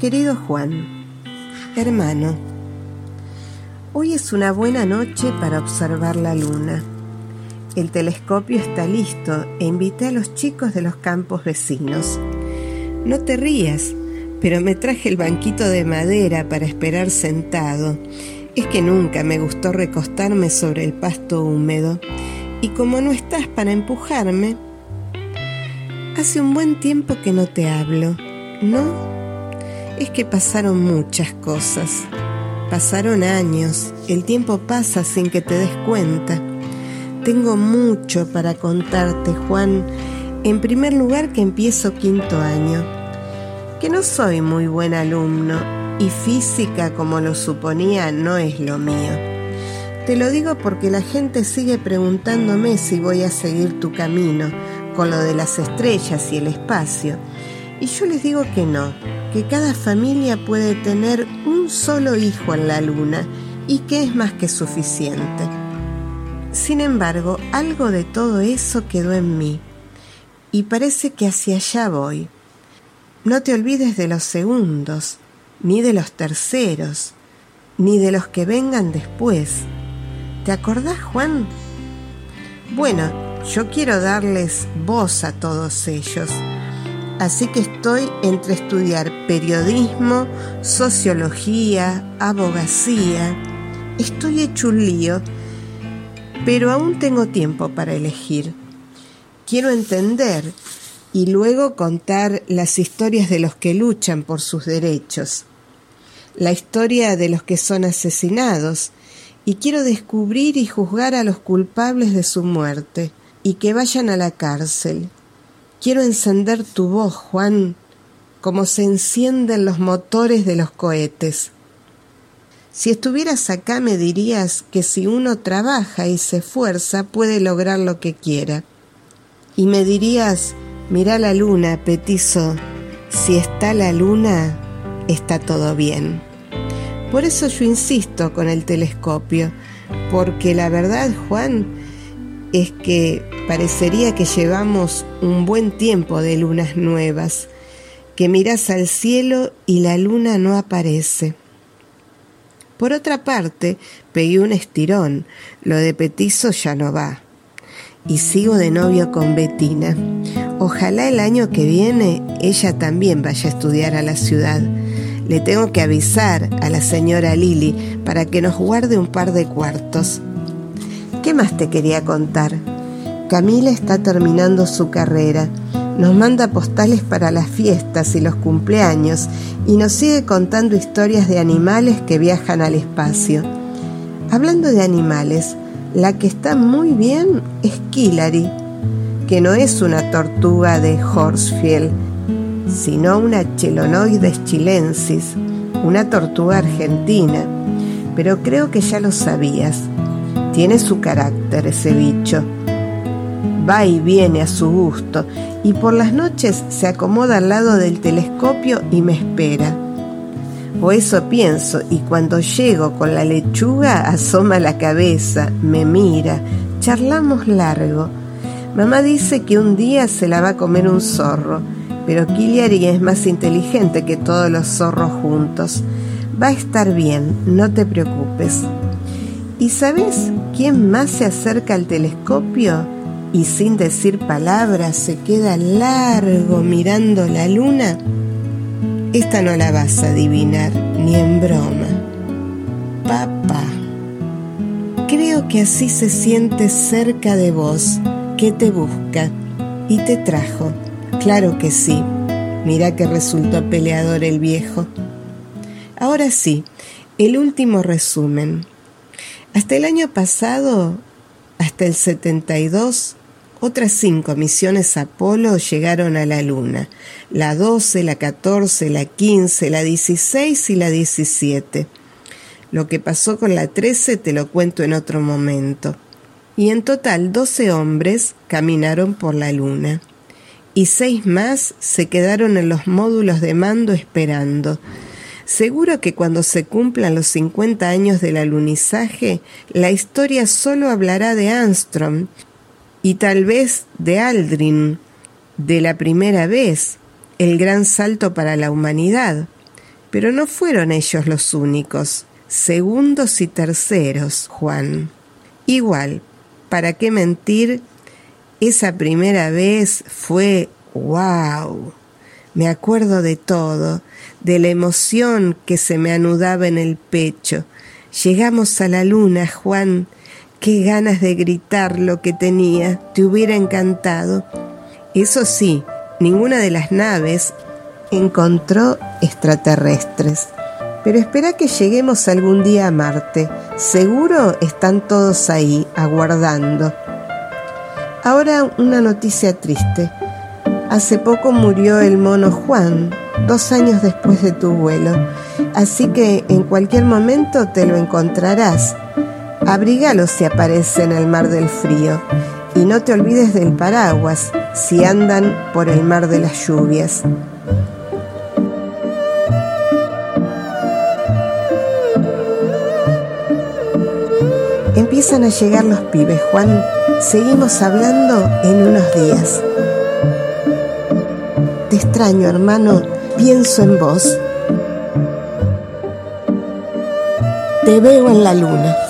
Querido Juan, hermano, hoy es una buena noche para observar la luna. El telescopio está listo e invité a los chicos de los campos vecinos. No te rías, pero me traje el banquito de madera para esperar sentado. Es que nunca me gustó recostarme sobre el pasto húmedo. Y como no estás para empujarme, hace un buen tiempo que no te hablo, ¿no? Es que pasaron muchas cosas. Pasaron años, el tiempo pasa sin que te des cuenta. Tengo mucho para contarte, Juan. En primer lugar que empiezo quinto año, que no soy muy buen alumno y física como lo suponía no es lo mío. Te lo digo porque la gente sigue preguntándome si voy a seguir tu camino con lo de las estrellas y el espacio. Y yo les digo que no, que cada familia puede tener un solo hijo en la luna y que es más que suficiente. Sin embargo, algo de todo eso quedó en mí y parece que hacia allá voy. No te olvides de los segundos, ni de los terceros, ni de los que vengan después. ¿Te acordás, Juan? Bueno, yo quiero darles voz a todos ellos Así que estoy entre estudiar periodismo, sociología, abogacía. Estoy hecho un lío, pero aún tengo tiempo para elegir. Quiero entender y luego contar las historias de los que luchan por sus derechos, la historia de los que son asesinados, y quiero descubrir y juzgar a los culpables de su muerte, y que vayan a la cárcel, Quiero encender tu voz, Juan, como se encienden los motores de los cohetes. Si estuvieras acá me dirías que si uno trabaja y se esfuerza puede lograr lo que quiera. Y me dirías, mira la luna, petizo, si está la luna, está todo bien. Por eso yo insisto con el telescopio, porque la verdad, Juan, es que parecería que llevamos un buen tiempo de lunas nuevas, que miras al cielo y la luna no aparece. Por otra parte, pegué un estirón, lo de petizo ya no va. Y sigo de novio con Betina. Ojalá el año que viene ella también vaya a estudiar a la ciudad. Le tengo que avisar a la señora Lili para que nos guarde un par de cuartos. ¿Qué más te quería contar? Camila está terminando su carrera. Nos manda postales para las fiestas y los cumpleaños y nos sigue contando historias de animales que viajan al espacio. Hablando de animales, la que está muy bien es Killary, que no es una tortuga de Horsfield, sino una Chelonoides chilensis, una tortuga argentina. Pero creo que ya lo sabías. Tiene su carácter ese bicho. Va y viene a su gusto y por las noches se acomoda al lado del telescopio y me espera. O eso pienso y cuando llego con la lechuga asoma la cabeza, me mira, charlamos largo. Mamá dice que un día se la va a comer un zorro, pero Kiliari es más inteligente que todos los zorros juntos. Va a estar bien, no te preocupes. ¿Y sabes quién más se acerca al telescopio y sin decir palabras se queda largo mirando la luna? Esta no la vas a adivinar ni en broma. Papá. Creo que así se siente cerca de vos, que te busca y te trajo. Claro que sí. Mira que resultó peleador el viejo. Ahora sí, el último resumen. Hasta el año pasado, hasta el 72, otras cinco misiones Apolo llegaron a la Luna, la 12, la 14, la 15, la 16 y la 17. Lo que pasó con la 13 te lo cuento en otro momento. Y en total 12 hombres caminaron por la Luna. Y seis más se quedaron en los módulos de mando esperando, Seguro que cuando se cumplan los 50 años del alunizaje, la historia solo hablará de Armstrong y tal vez de Aldrin, de la primera vez, el gran salto para la humanidad. Pero no fueron ellos los únicos, segundos y terceros, Juan. Igual, ¿para qué mentir? Esa primera vez fue wow. Me acuerdo de todo, de la emoción que se me anudaba en el pecho. Llegamos a la luna, Juan. Qué ganas de gritar lo que tenía. Te hubiera encantado. Eso sí, ninguna de las naves encontró extraterrestres. Pero espera que lleguemos algún día a Marte. Seguro están todos ahí, aguardando. Ahora una noticia triste. Hace poco murió el mono Juan, dos años después de tu vuelo, así que en cualquier momento te lo encontrarás. Abrígalo si aparece en el mar del frío y no te olvides del paraguas si andan por el mar de las lluvias. Empiezan a llegar los pibes, Juan. Seguimos hablando en unos días. Extraño, hermano. Pienso en vos. Te veo en la luna.